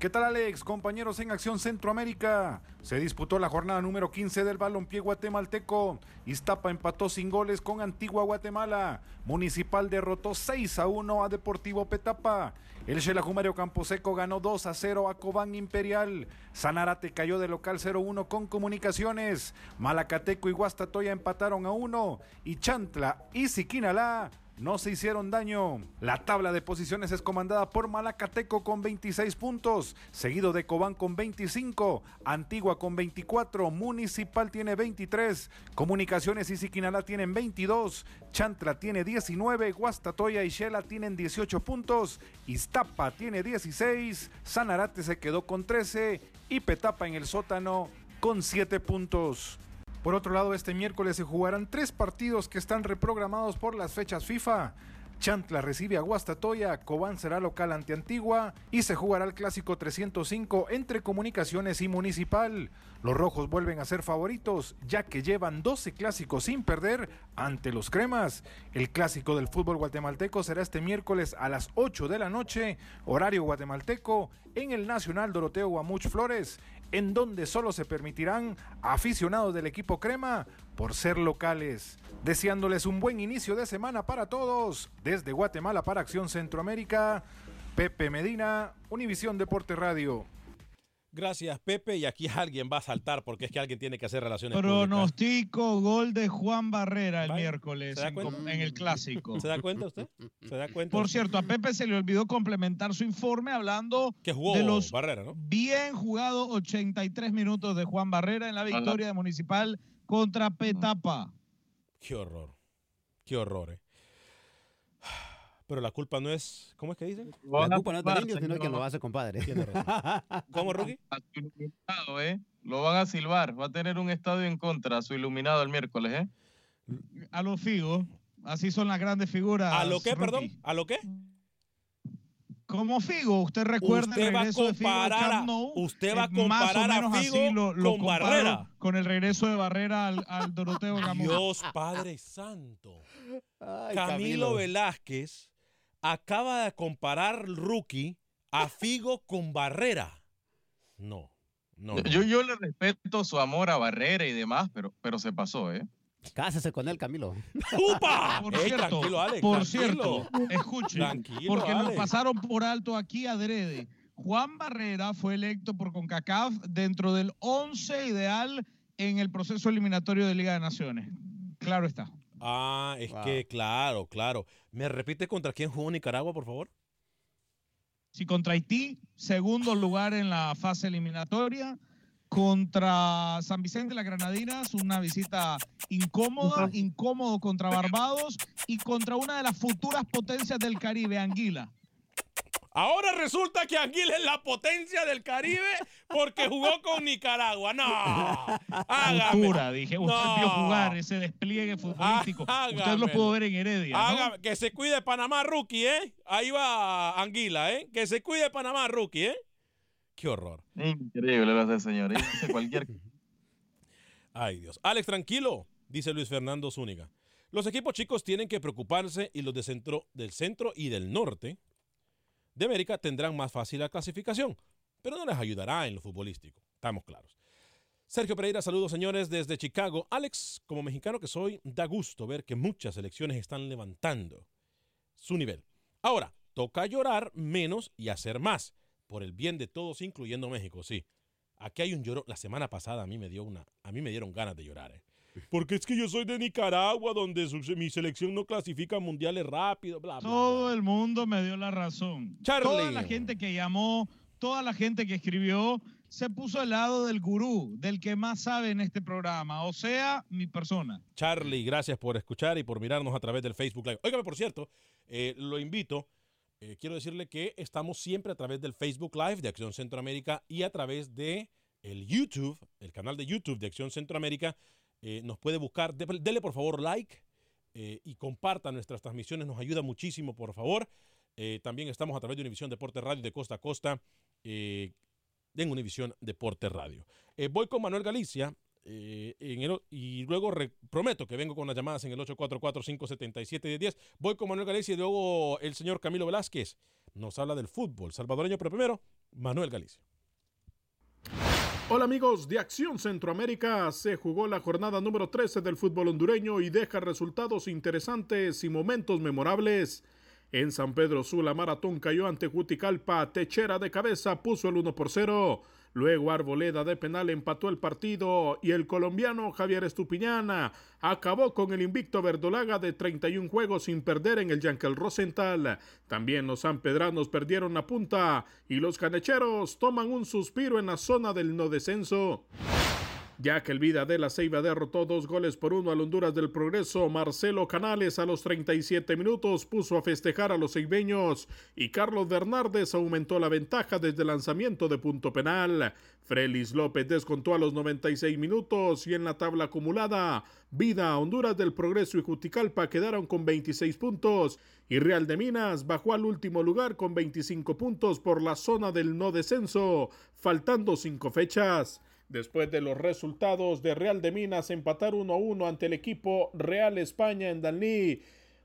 ¿Qué tal Alex? Compañeros en Acción Centroamérica. Se disputó la jornada número 15 del balompié guatemalteco. Iztapa empató sin goles con Antigua Guatemala. Municipal derrotó 6 a 1 a Deportivo Petapa. El Xelajumario Camposeco ganó 2 a 0 a Cobán Imperial. Sanarate cayó de local 0-1 con Comunicaciones. Malacateco y Guastatoya empataron a 1. Y Chantla y Siquinalá no se hicieron daño. La tabla de posiciones es comandada por Malacateco con 26 puntos, seguido de Cobán con 25, Antigua con 24, Municipal tiene 23, Comunicaciones y Siquinalá tienen 22, Chantla tiene 19, Guastatoya y Shela tienen 18 puntos, Iztapa tiene 16, Sanarate se quedó con 13 y Petapa en el sótano con 7 puntos. Por otro lado, este miércoles se jugarán tres partidos que están reprogramados por las fechas FIFA. Chantla recibe a Guastatoya, Cobán será local ante Antigua y se jugará el clásico 305 entre Comunicaciones y Municipal. Los rojos vuelven a ser favoritos ya que llevan 12 clásicos sin perder ante los cremas. El clásico del fútbol guatemalteco será este miércoles a las 8 de la noche, horario guatemalteco, en el Nacional Doroteo Guamuch Flores en donde solo se permitirán aficionados del equipo crema por ser locales. Deseándoles un buen inicio de semana para todos, desde Guatemala para Acción Centroamérica, Pepe Medina, Univisión Deporte Radio. Gracias, Pepe. Y aquí alguien va a saltar porque es que alguien tiene que hacer relaciones públicas. Pronostico gol de Juan Barrera el miércoles ¿se da en, cuenta? com- en el clásico. ¿Se da cuenta usted? ¿Se da cuenta? Por cierto, a Pepe se le olvidó complementar su informe hablando Que jugó de los Barrera, ¿no? bien jugados 83 minutos de Juan Barrera en la victoria de Municipal contra Petapa. Qué horror. Qué horror, eh. Pero la culpa no es. ¿Cómo es que dicen? La culpa no es del indio, sino que lo hace, compadre. ¿Cómo, Rookie? A su iluminado, ¿eh? Lo van a silbar. Va a tener un estadio en contra a su iluminado el miércoles, ¿eh? A los figos. Así son las grandes figuras. ¿A lo qué, Rocky. perdón? ¿A lo qué? Como Figo, usted recuerda Usted el va a regreso de Figo al comparar a- Camp Nou, usted va a más o comparar a así Figo lo- lo con Barrera. Con el regreso de Barrera al, al Doroteo Gamón. Dios Padre Santo. Ay, Camilo, Camilo. Velázquez acaba de comparar rookie a Figo con Barrera. No, no. no. Yo, yo le respeto su amor a Barrera y demás, pero, pero se pasó, ¿eh? Cásese con él, Camilo. ¡Upa! Por Ey, cierto, tranquilo, Alex, por tranquilo. cierto, escuche, Tranquilo, porque nos Alex. pasaron por alto aquí adrede. Juan Barrera fue electo por CONCACAF dentro del 11 ideal en el proceso eliminatorio de Liga de Naciones. Claro está. Ah, es Wow. que claro, claro. ¿Me repite contra quién jugó Nicaragua, por favor? Si contra Haití, segundo lugar en la fase eliminatoria. Contra San Vicente de las Granadinas, una visita incómoda, incómodo contra Barbados y contra una de las futuras potencias del Caribe, Anguila. Ahora resulta que Anguila es la potencia del Caribe porque jugó con Nicaragua. No. Hágame. Futura, dije, usted No. vio jugar ese despliegue futbolístico. usted lo pudo ver en Heredia. ¿no? Hágame- que se cuide Panamá, rookie, ¿eh? Ahí va Anguila, ¿eh? Que se cuide Panamá, rookie, ¿eh? Qué horror. Increíble lo hace, señor. Dice cualquier Ay, Dios. Alex, tranquilo, dice Luis Fernando Zúñiga. Los equipos chicos tienen que preocuparse y los de centro, del centro y del norte de América tendrán más fácil la clasificación, pero no les ayudará en lo futbolístico. Estamos claros. Sergio Pereira, saludos señores desde Chicago. Alex, como mexicano que soy, da gusto ver que muchas selecciones están levantando su nivel. Ahora, toca llorar menos y hacer más, por el bien de todos, incluyendo México, sí. Aquí hay un lloro. La semana pasada a mí me dio una, a mí me dieron ganas de llorar, ¿eh? Porque es que yo soy de Nicaragua, donde su- mi selección no clasifica mundiales rápido, bla, bla. Todo el mundo me dio la razón. Charlie. Toda la gente que llamó, toda la gente que escribió, se puso al lado del gurú, del que más sabe en este programa, o sea, mi persona. Charlie, gracias por escuchar y por mirarnos a través del Facebook Live. Óigame, por cierto, eh, lo invito eh, quiero decirle que estamos siempre a través del Facebook Live de Acción Centroamérica y a través de el YouTube, el canal de YouTube de Acción Centroamérica. Eh, nos puede buscar. De- dele por favor like eh, y comparta nuestras transmisiones. Nos ayuda muchísimo, por favor. Eh, también estamos a través de Univisión Deporte Radio de costa a costa en Univisión Deporte Radio. Voy con Manuel Galicia. en el y luego prometo que vengo con las llamadas en el 844-577-1010. Voy con Manuel Galicia y luego el señor Camilo Velázquez nos habla del fútbol salvadoreño, pero primero Manuel Galicia. Hola amigos de Acción Centroamérica, se jugó la jornada número 13 del fútbol hondureño y deja resultados interesantes y momentos memorables. En San Pedro Sula, Maratón cayó ante Juticalpa, Techera de cabeza puso el 1 por 0. Luego Arboleda de penal empató el partido y el colombiano Javier Estupiñana acabó con el invicto verdolaga de 31 juegos sin perder en el Yankel Rosenthal. También los sanpedranos perdieron la punta y los canecheros toman un suspiro en la zona del no descenso. Ya que el Vida de la Ceiba derrotó dos goles por uno al Honduras del Progreso, Marcelo Canales a los 37 minutos puso a festejar a los ceibeños y Carlos Bernardes aumentó la ventaja desde el lanzamiento de punto penal. Frelis López descontó a los 96 minutos y en la tabla acumulada, Vida, Honduras del Progreso y Juticalpa quedaron con 26 puntos y Real de Minas bajó al último lugar con 25 puntos por la zona del no descenso, faltando cinco fechas. Después de los resultados de Real de Minas empatar 1 a 1 ante el equipo Real España en Dalní,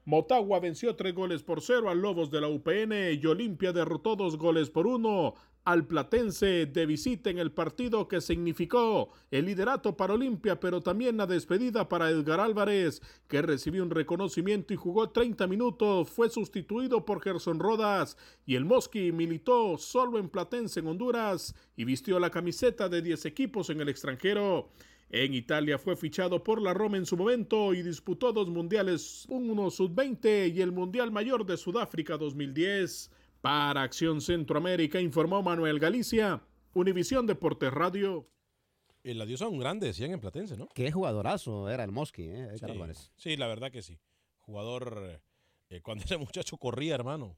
Motagua venció tres goles por cero al Lobos de la UPN y Olimpia derrotó dos goles por uno al Platense de visita en el partido que significó el liderato para Olimpia, pero también la despedida para Edgar Álvarez, que recibió un reconocimiento y jugó 30 minutos, fue sustituido por Gerson Rodas y el Mosqui militó solo en Platense en Honduras y vistió la camiseta de 10 equipos en el extranjero. En Italia fue fichado por la Roma en su momento y disputó dos mundiales, uno sub-20 y el Mundial Mayor de Sudáfrica 2010. Para Acción Centroamérica informó Manuel Galicia, Univisión Deportes Radio. El adiós a un grande, decían en Platense, ¿no? Qué jugadorazo era el Mosqui, ¿eh? Sí, sí, la verdad que sí. Jugador, eh, cuando ese muchacho corría, hermano.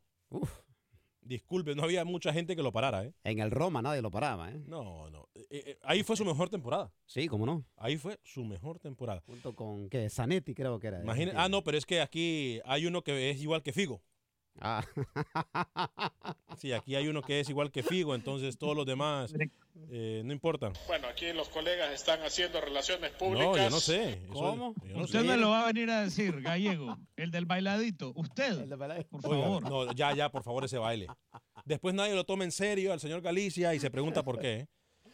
Disculpe, no había mucha gente que lo parara, ¿eh? En el Roma nadie lo paraba, ¿eh? No, no. Eh, eh, ahí fue su mejor temporada. Sí, cómo no. Ahí fue su mejor temporada. Junto con, ¿qué? Zanetti creo que era. Imagina- ah, no, pero es que aquí hay uno que es igual que Figo. Ah. Sí, aquí hay uno que es igual que Figo, entonces todos los demás eh, no importan. Bueno, aquí los colegas están haciendo relaciones públicas. No, yo no sé. Eso- ¿Cómo? yo no Usted sé. me lo va a venir a decir, gallego. El del bailadito. Usted. Por Oiga, favor. no, ya, ya, por favor, ese baile. Después nadie lo toma en serio al señor Galicia y se pregunta por qué. ¿eh?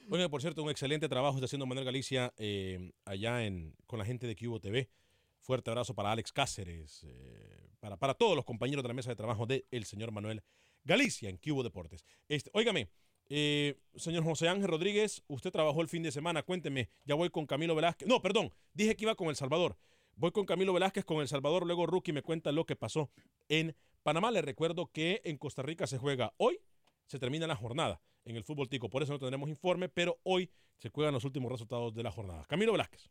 Oiga, por cierto, un excelente trabajo está haciendo Manuel Galicia eh, allá en, con la gente de Cubo TV. Fuerte abrazo para Alex Cáceres, eh, para, para todos los compañeros de la mesa de trabajo del señor Manuel Galicia en Cubo Deportes. Este, óigame, eh, señor José Ángel Rodríguez, usted trabajó el fin de semana, cuénteme, ya voy con Camilo Velázquez. No, perdón, dije que iba con El Salvador. Voy con Camilo Velázquez con El Salvador, luego Rookie me cuenta lo que pasó en Panamá. Les recuerdo que en Costa Rica se juega hoy, se termina la jornada en el fútbol tico, por eso no tendremos informe, pero hoy se juegan los últimos resultados de la jornada. Camilo Velázquez.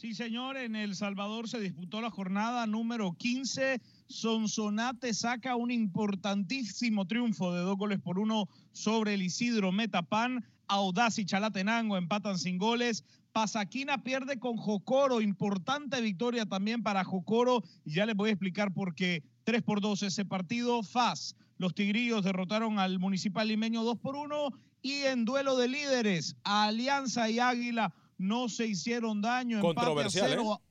Sí, señor, en El Salvador se disputó la jornada número 15. Sonsonate saca un importantísimo triunfo de dos goles por uno sobre el Isidro Metapan. Audaz y Chalatenango empatan sin goles. Pasaquina pierde con Jocoro. Importante victoria también para Jocoro. Y ya les voy a explicar por qué. 3 por 2 ese partido. FAS. Los Tigrillos derrotaron al Municipal Limeño 2 por 1. Y en duelo de líderes, Alianza y Águila no se hicieron daño. empate a Controversial, cero.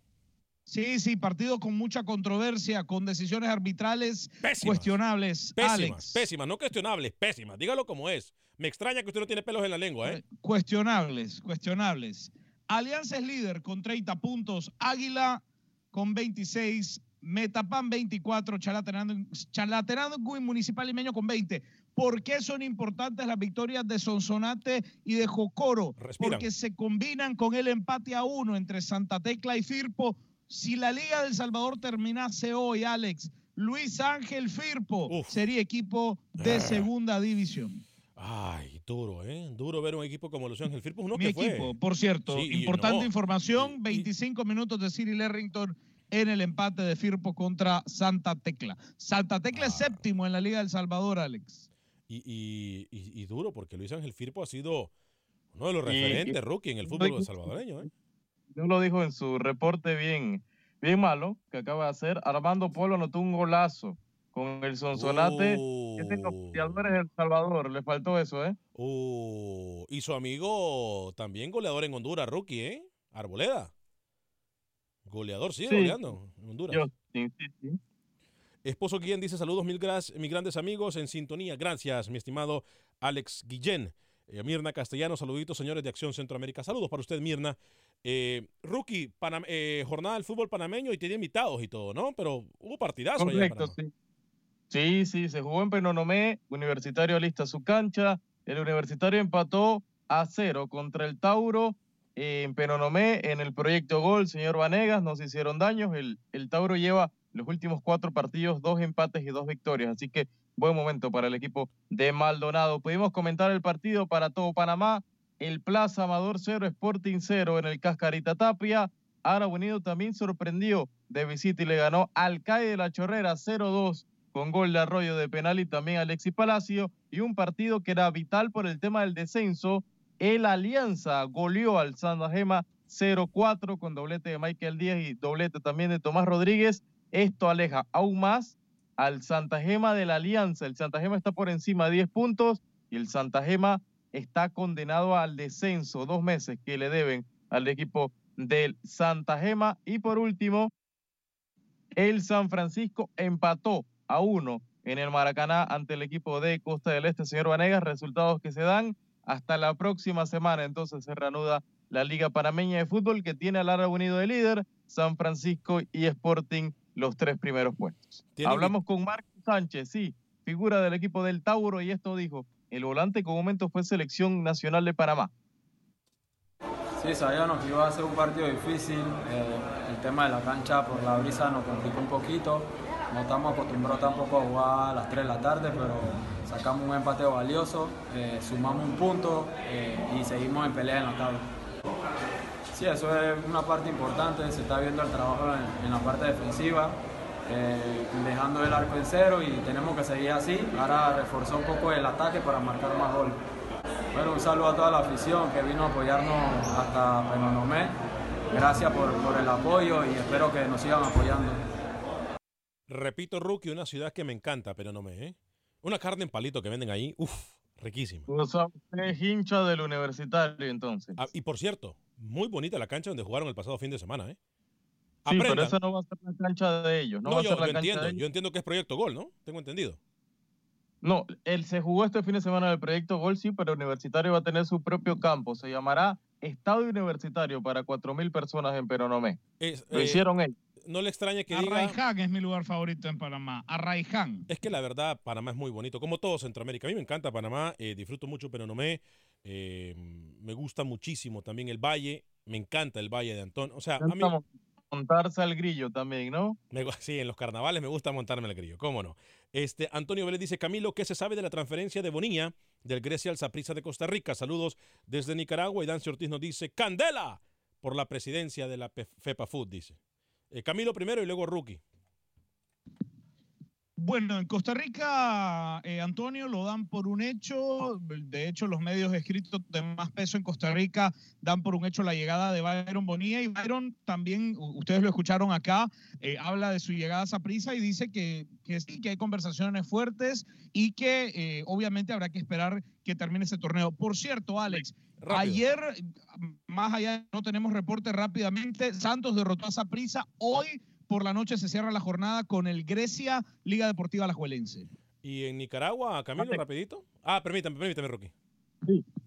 Sí, sí, partido con mucha controversia, con decisiones arbitrales cuestionables. Pésimas, Alex, pésimas, no cuestionables, pésimas. Dígalo como es. Me extraña que usted no tiene pelos en la lengua, ¿eh? cuestionables, cuestionables. Alianza es líder con 30 puntos, Águila con 26, Metapan 24, Chalatenango, Chalatenango y Municipal Limeño con 20. ¿Por qué son importantes las victorias de Sonsonate y de Jocoro? Respiran. Porque se combinan con el empate a uno entre Santa Tecla y Firpo. Si la Liga del Salvador terminase hoy, Alex, Luis Ángel Firpo sería equipo de Ah. segunda división. Ay, duro, ¿eh? Duro ver un equipo como Luis Ángel Firpo. Uno Mi que fue. equipo, por cierto, Sí, importante no, información, 25 minutos de City Lerrington en el empate de Firpo contra Santa Tecla. Santa Tecla es séptimo en la Liga del Salvador, Alex. Y, y- y- y duro, porque Luis Ángel Firpo ha sido uno de los referentes y- rookie en el fútbol salvadoreño. ¿eh? No lo dijo en su reporte bien, bien malo que acaba de hacer. Armando Polo anotó un golazo con el Sonsonate. que es de los goleadores de El Salvador. Le faltó eso, ¿eh? Oh, y su amigo también goleador en Honduras, rookie, ¿eh? Arboleda. Goleador, sigue Sí. goleando en Honduras. Yo, sí, sí, sí. Esposo Guillén dice saludos mil gras- mis grandes amigos en sintonía. Gracias, mi estimado Alex Guillén. Eh, Mirna Castellano, saluditos señores de Acción Centroamérica. Saludos para usted, Mirna. Eh, rookie, Panam- eh, jornada del fútbol panameño y tenía invitados y todo, ¿no? Pero hubo partidazo Correcto, sí. Sí, sí, se jugó en Penonomé, Universitario lista su cancha, el Universitario empató a cero contra el Tauro en Penonomé, en el proyecto Gol, señor Vanegas, nos hicieron daños, el, el Tauro lleva los últimos cuatro partidos, dos empates y dos victorias, así que buen momento para el equipo de Maldonado. Pudimos comentar el partido para todo Panamá, el Plaza Amador 0, Sporting 0 en el Cascarita Tapia, Ara Unido también sorprendió de visita y le ganó al CAE de la Chorrera 0-2 con gol de Arroyo de penal y también Alexis Palacio. Y un partido que era vital por el tema del descenso. El Alianza goleó al Santa Gema 0-4 con doblete de Michael Díaz y doblete también de Tomás Rodríguez. Esto aleja aún más al Santa Gema de la Alianza. El Santa Gema está por encima de 10 puntos y el Santa Gema está condenado al descenso. Dos meses que le deben al equipo del Santa Gema. Y por último, el San Francisco empató a uno en el Maracaná ante el equipo de Costa del Este, señor Vanegas. Resultados que se dan hasta la próxima semana. Entonces se reanuda la Liga Panameña de Fútbol que tiene al Lara Unido de líder, San Francisco y Sporting los tres primeros puestos. Hablamos con Marco Sánchez, sí, figura del equipo del Tauro, y esto dijo, el volante con momento fue selección nacional de Panamá. Sí, sabíamos que iba a ser un partido difícil. eh, el tema de la cancha por la brisa nos complicó un poquito. No estamos acostumbrados tampoco a jugar a las 3 de la tarde, pero sacamos un empate valioso, eh, sumamos un punto eh, y seguimos en pelea en la tabla. Sí, eso es una parte importante. Se está viendo el trabajo en, en la parte defensiva, eh, dejando el arco en cero y tenemos que seguir así. Ahora reforzar un poco el ataque para marcar más goles. Bueno, un saludo a toda la afición que vino a apoyarnos hasta Penonomé. Gracias por, por el apoyo y espero que nos sigan apoyando. Repito, rookie, una ciudad que me encanta, pero no me, ¿eh? Una carne en palito que venden ahí, uff, riquísima. Usted es hincha del universitario entonces. Ah, y por cierto, muy bonita la cancha donde jugaron el pasado fin de semana, ¿eh? Sí, pero esa no va a ser la cancha de ellos. No, No, va a yo, ser la yo cancha entiendo, yo entiendo que es Proyecto Gol, ¿no? Tengo entendido. No, él se jugó este fin de semana del proyecto Gol, sí, pero Universitario va a tener su propio campo. Se llamará Estadio Universitario para 4.000 personas en Peronomé. Es, Lo eh, hicieron ellos. No le extraña que diga... Arraiján es mi lugar favorito en Panamá. Arraiján. Es que la verdad, Panamá es muy bonito, como todo Centroamérica. A mí me encanta Panamá, eh, disfruto mucho Penonomé, eh, me gusta muchísimo también el Valle, me encanta el Valle de Antón. O sea, a mí, montarse al grillo también, ¿no? me sí, en los carnavales me gusta montarme el grillo, cómo no. Este, Antonio Vélez dice, Camilo, ¿qué se sabe de la transferencia de Bonilla del Grecia al Saprissa de Costa Rica? Saludos desde Nicaragua. Y Dancio Ortiz nos dice, ¡Candela! Por la presidencia de la FEPA Food, dice. Eh, Camilo primero y luego Rookie. Bueno, en Costa Rica, eh, Antonio, lo dan por un hecho. De hecho, los medios escritos de más peso en Costa Rica dan por un hecho la llegada de Byron Bonilla. Y Byron también, ustedes lo escucharon acá, eh, habla de su llegada a Saprissa y dice que, que sí, que hay conversaciones fuertes y que eh, obviamente habrá que esperar que termine ese torneo. Por cierto, Alex, Rápido. ayer, más allá, no tenemos reporte rápidamente, Santos derrotó a Saprissa. Hoy por la noche se cierra la jornada con el Grecia Liga Deportiva Alajuelense. Y en Nicaragua, Camilo, rapidito. Ah, permítame, permítame, Rookie.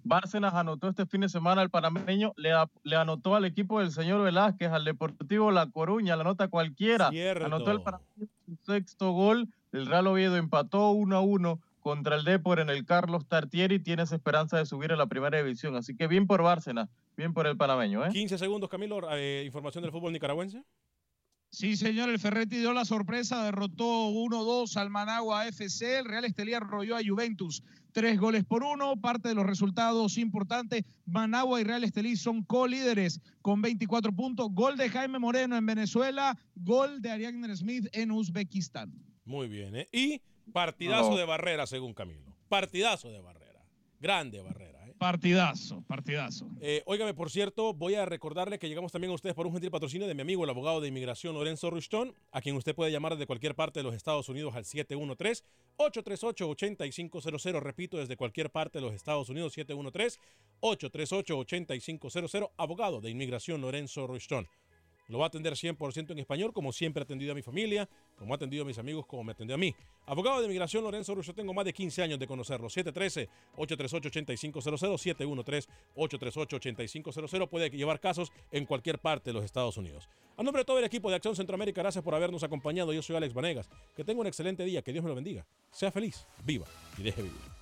Bárcenas anotó este fin de semana al panameño, le, a- le anotó al equipo del señor Velázquez, al Deportivo La Coruña, la nota cualquiera. Cierto. Anotó el panameño su sexto gol. El Real Oviedo empató 1 a 1 contra el Depor en el Carlos Tartieri. Tienes esperanza de subir a la primera división. Así que bien por Bárcenas, bien por el panameño. ¿eh? 15 segundos, Camilo. eh, información del fútbol nicaragüense. Sí, señor, el Ferretti dio la sorpresa, derrotó 1-2 al Managua FC, el Real Estelí arrolló a Juventus tres goles por uno. Parte de los resultados importantes, Managua y Real Estelí son co-líderes con 24 puntos. Gol de Jaime Moreno en Venezuela, gol de Ariadne Smith en Uzbekistán. Muy bien, ¿eh? Y partidazo No. de Barrera, según Camilo. Partidazo de Barrera. Grande Barrera. Partidazo, partidazo. Eh, óigame, por cierto, voy a recordarle que llegamos también a ustedes por un gentil patrocinio de mi amigo, el abogado de inmigración Lorenzo Rushton, a quien usted puede llamar desde cualquier parte de los Estados Unidos al 713-838-8500. Repito, desde cualquier parte de los Estados Unidos, 713-838-8500. Abogado de inmigración Lorenzo Rushton. Lo va a atender 100% en español, como siempre ha atendido a mi familia, como ha atendido a mis amigos, como me atendió a mí. Abogado de inmigración Lorenzo Russo, tengo más de 15 años de conocerlo. 713-838-8500, 713-838-8500. Puede llevar casos en cualquier parte de los Estados Unidos. A nombre de todo el equipo de Acción Centroamérica, gracias por habernos acompañado. Yo soy Alex Vanegas. Que tenga un excelente día, que Dios me lo bendiga. Sea feliz, viva y deje vivir.